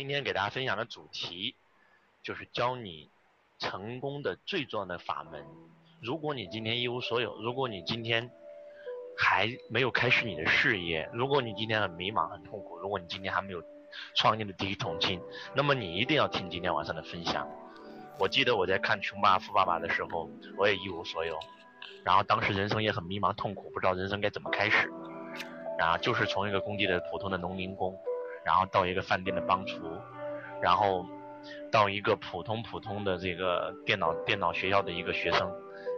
今天给大家分享的主题，就是教你成功的最重要的法门。如果你今天一无所有，如果你今天还没有开始你的事业，如果你今天很迷茫、很痛苦，如果你今天还没有创业的第一桶金，那么你一定要听今天晚上的分享。我记得我在看《穷爸爸富爸爸》的时候，我也一无所有，然后当时人生也很迷茫、痛苦，不知道人生该怎么开始。然后就是从一个工地的普通的农民工，然后到一个饭店的帮厨，然后到一个普通普通的这个电脑电脑学校的一个学生。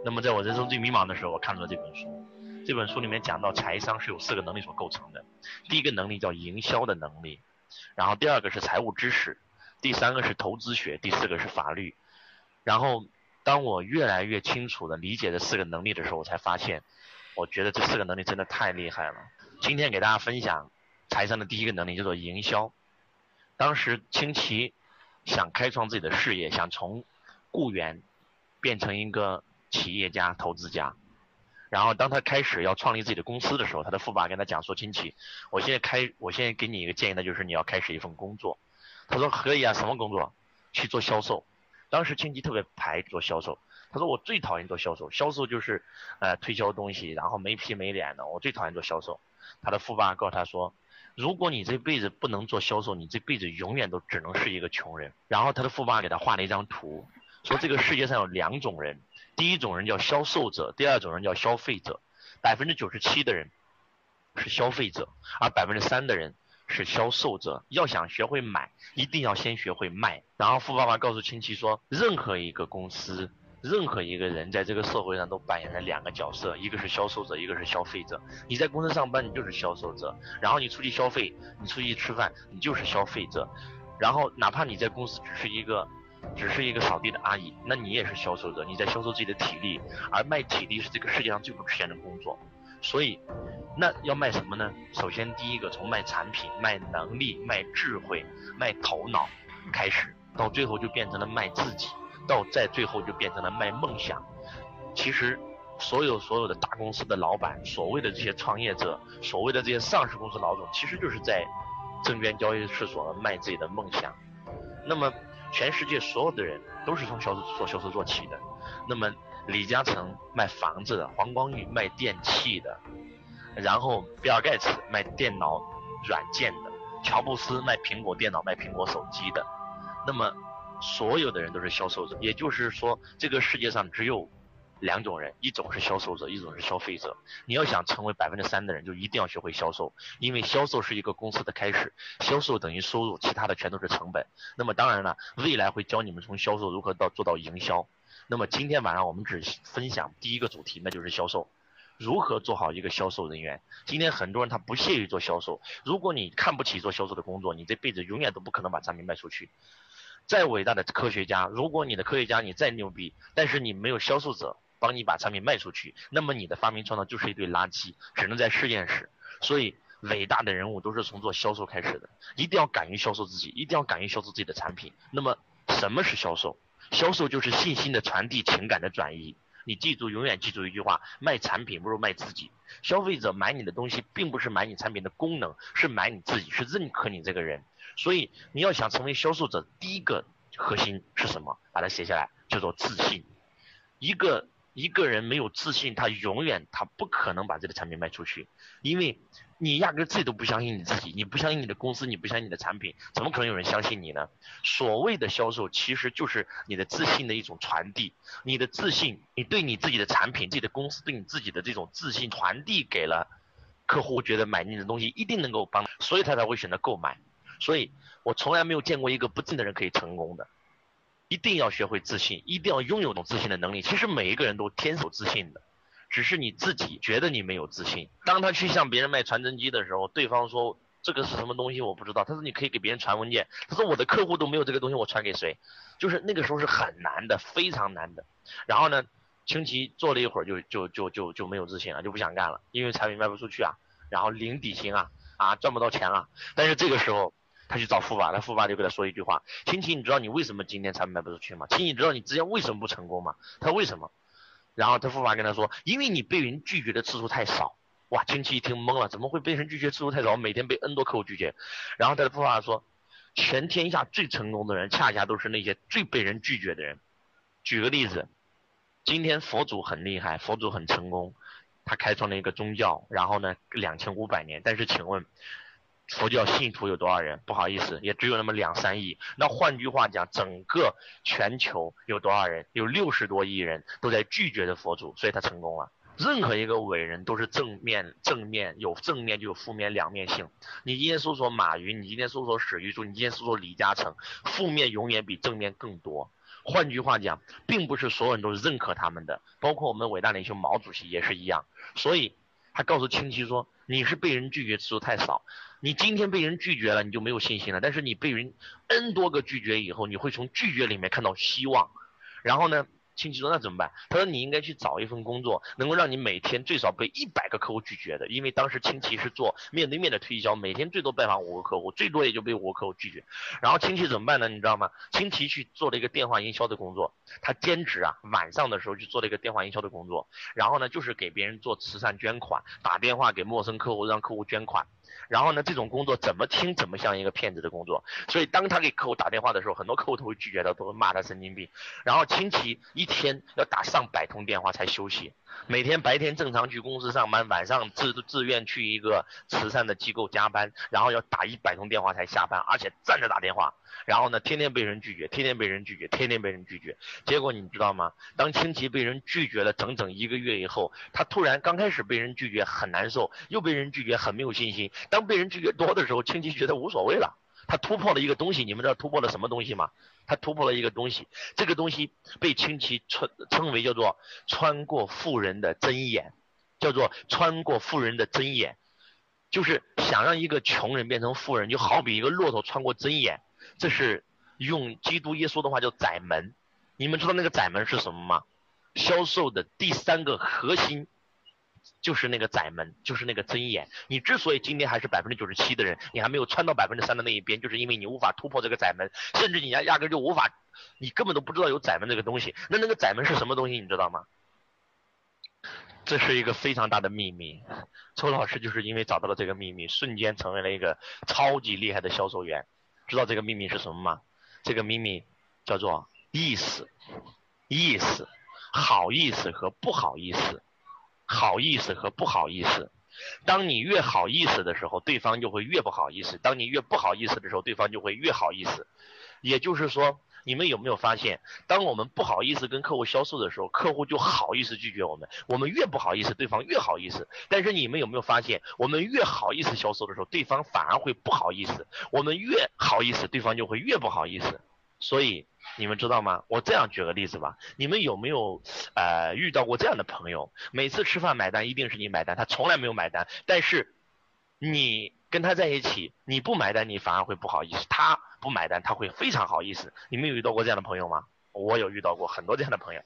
那么在我人生最迷茫的时候，我看了这本书。这本书里面讲到财商是由四个能力所构成的，第一个能力叫营销的能力，然后第二个是财务知识，第三个是投资学，第四个是法律。然后当我越来越清楚的理解这四个能力的时候，我才发现，我觉得这四个能力真的太厉害了。今天给大家分享财商的第一个能力叫做营销。当时清奇想开创自己的事业，想从雇员变成一个企业家、投资家。然后当他开始要创立自己的公司的时候，他的父爸跟他讲说：“清奇，我现在开，我现在给你一个建议，那就是你要开始一份工作。”他说：“可以啊，什么工作？去做销售。”当时清奇特别排做销售。他说：“我最讨厌做销售，销售就是呃推销东西，然后没皮没脸的，我最讨厌做销售。”他的富爸告诉他说：“如果你这辈子不能做销售，你这辈子永远都只能是一个穷人。”然后他的富爸爸给他画了一张图，说这个世界上有两种人，第一种人叫销售者，第二种人叫消费者。百分之九十七的人是消费者，而百分之三的人是销售者。要想学会买，一定要先学会卖。然后富爸爸告诉亲戚说：“任何一个公司。”任何一个人在这个社会上都扮演着两个角色，一个是销售者，一个是消费者。你在公司上班，你就是销售者；然后你出去消费，你出去吃饭，你就是消费者。然后哪怕你在公司只是一个，只是一个扫地的阿姨，那你也是销售者，你在销售自己的体力。而卖体力是这个世界上最不值钱的工作。所以，那要卖什么呢？首先第一个从卖产品、卖能力、卖智慧、卖头脑开始，到最后就变成了卖自己。到在最后就变成了卖梦想。其实，所有所有的大公司的老板，所谓的这些创业者，所谓的这些上市公司老总，其实就是在证券交易市所卖自己的梦想。那么，全世界所有的人都是从销售做销售做起的。那么，李嘉诚卖房子的，黄光裕卖电器的，然后比尔盖茨卖电脑软件的，乔布斯卖苹果电脑、卖苹果手机的。那么。所有的人都是销售者，也就是说，这个世界上只有两种人，一种是销售者，一种是消费者。你要想成为百分之三的人，就一定要学会销售，因为销售是一个公司的开始，销售等于收入，其他的全都是成本。那么当然了，未来会教你们从销售如何到做到营销。那么今天晚上我们只分享第一个主题，那就是销售，如何做好一个销售人员。今天很多人他不屑于做销售，如果你看不起做销售的工作，你这辈子永远都不可能把产品卖出去。再伟大的科学家，如果你的科学家你再牛逼，但是你没有销售者帮你把产品卖出去，那么你的发明创造就是一堆垃圾，只能在实验室。所以，伟大的人物都是从做销售开始的，一定要敢于销售自己，一定要敢于销售自己的产品。那么，什么是销售？销售就是信心的传递，情感的转移。你记住，永远记住一句话：卖产品不如卖自己。消费者买你的东西，并不是买你产品的功能，是买你自己，是认可你这个人。所以你要想成为销售者，第一个核心是什么？把它写下来，叫做自信。一个一个人没有自信，他永远他不可能把这个产品卖出去，因为你压根自己都不相信你自己，你不相信你的公司，你不相信你的产品，怎么可能有人相信你呢？所谓的销售，其实就是你的自信的一种传递。你的自信，你对你自己的产品、自己的公司、对你自己的这种自信传递给了客户，觉得买你的东西一定能够帮，所以他才会选择购买。所以，我从来没有见过一个不自信的人可以成功的。一定要学会自信，一定要拥有种自信的能力。其实每一个人都天生自信的，只是你自己觉得你没有自信。当他去向别人卖传真机的时候，对方说这个是什么东西我不知道。他说你可以给别人传文件。他说我的客户都没有这个东西，我传给谁？就是那个时候是很难的，非常难的。然后呢，清奇做了一会儿就就就就就没有自信了，就不想干了，因为产品卖不出去啊，然后零底薪啊，啊赚不到钱啊。但是这个时候。他去找富爸，他富爸就跟他说一句话：“亲戚，你知道你为什么今天产品卖不出去吗？亲戚，你知道你之前为什么不成功吗？”他说：“为什么？”然后他富爸跟他说：“因为你被人拒绝的次数太少。”哇，亲戚一听懵了，怎么会被人拒绝次数太少？每天被 N 多客户拒绝。然后他的富爸说：“全天下最成功的人，恰恰都是那些最被人拒绝的人。举个例子，今天佛祖很厉害，佛祖很成功，他开创了一个宗教，然后呢，两千五百年。但是请问，佛教信徒有多少人？不好意思，也只有那么两三亿。那换句话讲，整个全球有多少人？有六十多亿人都在拒绝着佛祖，所以他成功了。任何一个伟人都是正面，正面有正面就有负面两面性。你今天搜索马云，你今天搜索史玉柱，你今天搜索李嘉诚，负面永远比正面更多。换句话讲，并不是所有人都认可他们的，包括我们伟大领袖毛主席也是一样。所以，他告诉亲戚说：“你是被人拒绝次数太少，你今天被人拒绝了，你就没有信心了。但是你被人 N 多个拒绝以后，你会从拒绝里面看到希望。然后呢？”亲戚说那怎么办？他说你应该去找一份工作，能够让你每天最少被一百个客户拒绝的。因为当时亲戚是做面对面的推销，每天最多拜访五个客户，最多也就被五个客户拒绝。然后亲戚怎么办呢？你知道吗？亲戚去做了一个电话营销的工作，他兼职啊，晚上的时候去做了一个电话营销的工作。然后呢，就是给别人做慈善捐款，打电话给陌生客户，让客户捐款。然后呢，这种工作怎么听怎么像一个骗子的工作，所以当他给客户打电话的时候，很多客户都会拒绝他，都会骂他神经病。然后亲戚一天要打上百通电话才休息。每天白天正常去公司上班，晚上自自愿去一个慈善的机构加班，然后要打一百通电话才下班，而且站着打电话，然后呢，天天被人拒绝，天天被人拒绝，天天被人拒绝。结果你知道吗？当亲戚被人拒绝了整整一个月以后，他突然刚开始被人拒绝很难受，又被人拒绝很没有信心。当被人拒绝多的时候，亲戚觉得无所谓了。他突破了一个东西，你们知道突破了什么东西吗？他突破了一个东西，这个东西被亲戚称称为叫做穿过富人的针眼，叫做穿过富人的针眼，就是想让一个穷人变成富人，就好比一个骆驼穿过针眼，这是用基督耶稣的话叫窄门。你们知道那个窄门是什么吗？销售的第三个核心。就是那个窄门，就是那个针眼。你之所以今天还是百分之九十七的人，你还没有穿到百分之三的那一边，就是因为你无法突破这个窄门，甚至你压压根就无法，你根本都不知道有窄门这个东西。那那个窄门是什么东西，你知道吗？这是一个非常大的秘密。周老师就是因为找到了这个秘密，瞬间成为了一个超级厉害的销售员。知道这个秘密是什么吗？这个秘密叫做意思，意思，好意思和不好意思。好意思和不好意思，当你越好意思的时候，对方就会越不好意思；当你越不好意思的时候，对方就会越好意思。也就是说，你们有没有发现，当我们不好意思跟客户销售的时候，客户就好意思拒绝我们；我们越不好意思，对方越好意思。但是你们有没有发现，我们越好意思销售的时候，对方反而会不好意思；我们越好意思，对方就会越不好意思。所以。你们知道吗？我这样举个例子吧，你们有没有呃遇到过这样的朋友？每次吃饭买单一定是你买单，他从来没有买单。但是你跟他在一起，你不买单，你反而会不好意思；他不买单，他会非常好意思。你们有遇到过这样的朋友吗？我有遇到过很多这样的朋友。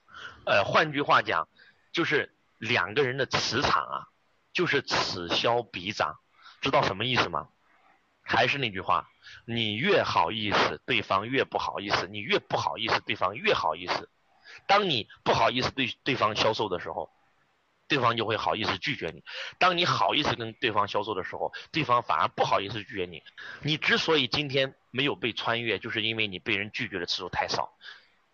呃，换句话讲，就是两个人的磁场啊，就是此消彼长，知道什么意思吗？还是那句话。你越好意思，对方越不好意思；你越不好意思，对方越好意思。当你不好意思对对方销售的时候，对方就会好意思拒绝你；当你好意思跟对方销售的时候，对方反而不好意思拒绝你。你之所以今天没有被穿越，就是因为你被人拒绝的次数太少，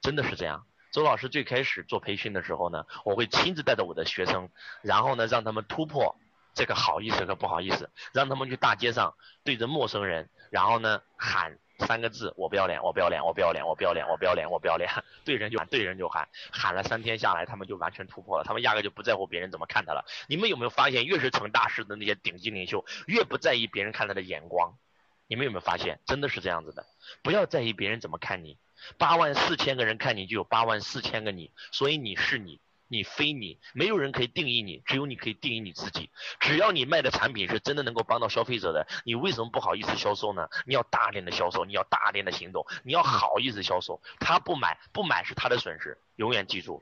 真的是这样。周老师最开始做培训的时候呢，我会亲自带着我的学生，然后呢让他们突破。这个好意思和不好意思，让他们去大街上对着陌生人，然后呢喊三个字：我不要脸，我不要脸，我不要脸，我不要脸，我不要脸，我不要脸。对人就喊，对人就喊，喊了三天下来，他们就完全突破了，他们压根就不在乎别人怎么看他了。你们有没有发现，越是成大事的那些顶级领袖，越不在意别人看他的眼光？你们有没有发现，真的是这样子的？不要在意别人怎么看你，八万四千个人看你，就有八万四千个你，所以你是你。你非你，没有人可以定义你，只有你可以定义你自己。只要你卖的产品是真的能够帮到消费者的，你为什么不好意思销售呢？你要大量的销售，你要大量的行动，你要好意思销售。他不买，不买是他的损失。永远记住，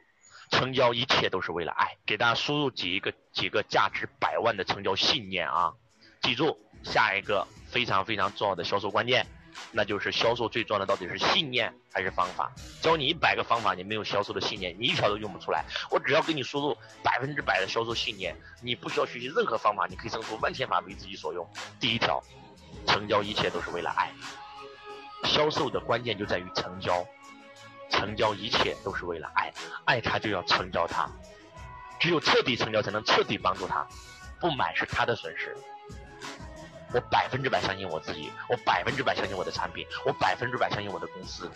成交一切都是为了爱。给大家输入几个几个价值百万的成交信念啊！记住，下一个非常非常重要的销售关键。那就是销售最重要的到底是信念还是方法？教你一百个方法，你没有销售的信念，你一条都用不出来。我只要给你输入百分之百的销售信念，你不需要学习任何方法，你可以生出万千法为自己所用。第一条，成交一切都是为了爱。销售的关键就在于成交，成交一切都是为了爱，爱他就要成交他，只有彻底成交才能彻底帮助他，不买是他的损失。我百分之百相信我自己，我百分之百相信我的产品，我百分之百相信我的公司。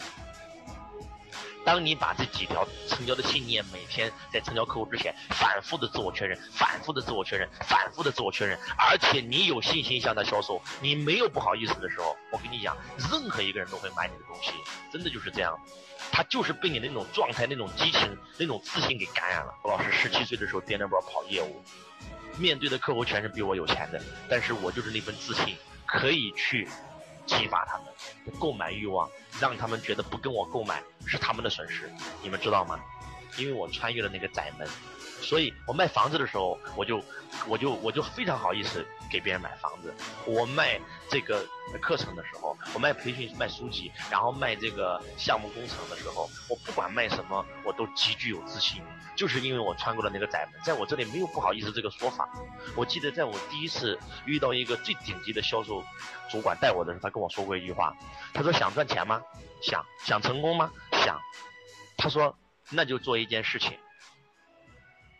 当你把这几条成交的信念，每天在成交客户之前反复的自我确认，反复的自我确认，反复的自我确认，而且你有信心向他销售，你没有不好意思的时候，我跟你讲，任何一个人都会买你的东西，真的就是这样。他就是被你那种状态、那种激情、那种自信给感染了。我老师十七岁的时候颠着包跑业务，面对的客户全是比我有钱的，但是我就是那份自信，可以去。激发他们的购买欲望，让他们觉得不跟我购买是他们的损失，你们知道吗？因为我穿越了那个窄门，所以我卖房子的时候，我就我就我就非常好意思给别人买房子。我卖这个课程的时候，我卖培训卖书籍，然后卖这个项目工程的时候，我不管卖什么，我都极具有自信，就是因为我穿过了那个窄门，在我这里没有不好意思这个说法。我记得在我第一次遇到一个最顶级的销售主管带我的时候，他跟我说过一句话，他说想赚钱吗？想想成功吗？想。他说。那就做一件事情，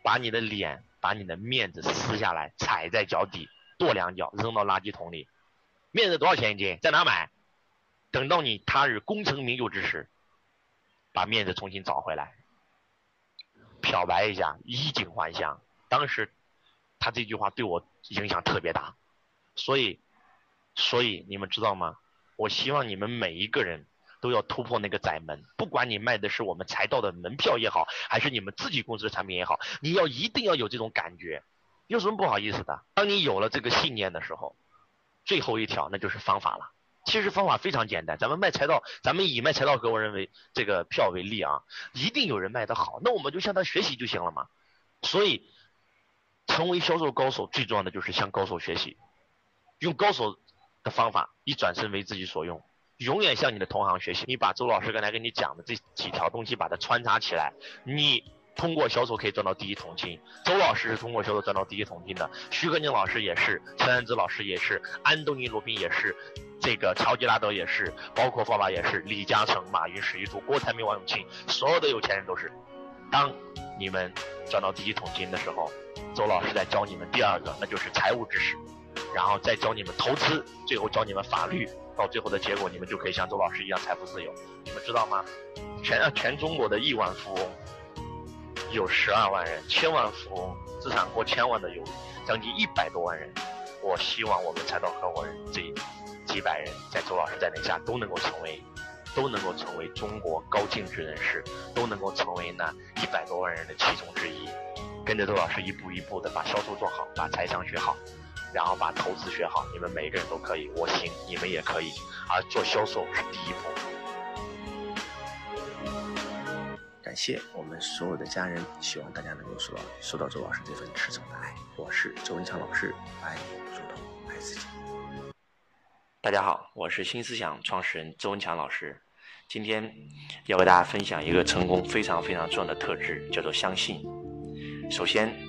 把你的脸、把你的面子撕下来，踩在脚底，跺两脚，扔到垃圾桶里。面子多少钱一斤？在哪买？等到你他日功成名就之时，把面子重新找回来，漂白一下，衣锦还乡。当时他这句话对我影响特别大，所以，所以你们知道吗？我希望你们每一个人。都要突破那个窄门，不管你卖的是我们财道的门票也好，还是你们自己公司的产品也好，你要一定要有这种感觉，有什么不好意思的？当你有了这个信念的时候，最后一条那就是方法了。其实方法非常简单，咱们卖财道，咱们以卖财道和我认为这个票为例啊，一定有人卖得好，那我们就向他学习就行了嘛。所以，成为销售高手最重要的就是向高手学习，用高手的方法，一转身为自己所用。永远向你的同行学习。你把周老师刚才跟你讲的这几条东西把它穿插起来，你通过销售可以赚到第一桶金。周老师是通过销售赚到第一桶金的，徐克宁老师也是，陈安之老师也是，安东尼罗宾也是，这个乔吉拉德也是，包括爸爸也是，李嘉诚、马云、史玉柱、郭台铭、王永庆，所有的有钱人都是。当你们赚到第一桶金的时候，周老师在教你们第二个，那就是财务知识，然后再教你们投资，最后教你们法律。到最后的结果，你们就可以像周老师一样财富自由。你们知道吗？全全中国的亿万富翁有十二万人，千万富翁资产过千万的有将近一百多万人。我希望我们财道合伙人这几百人，在周老师带领下，都能够成为，都能够成为中国高净值人士，都能够成为那一百多万人的其中之一。跟着周老师一步一步的把销售做好，把财商学好。然后把投资学好，你们每个人都可以，我行，你们也可以。而做销售是第一步。感谢我们所有的家人，希望大家能够收到收到周老师这份赤诚的爱。我是周文强老师，爱你如同爱自己。大家好，我是新思想创始人周文强老师，今天要为大家分享一个成功非常非常重要的特质，叫做相信。首先。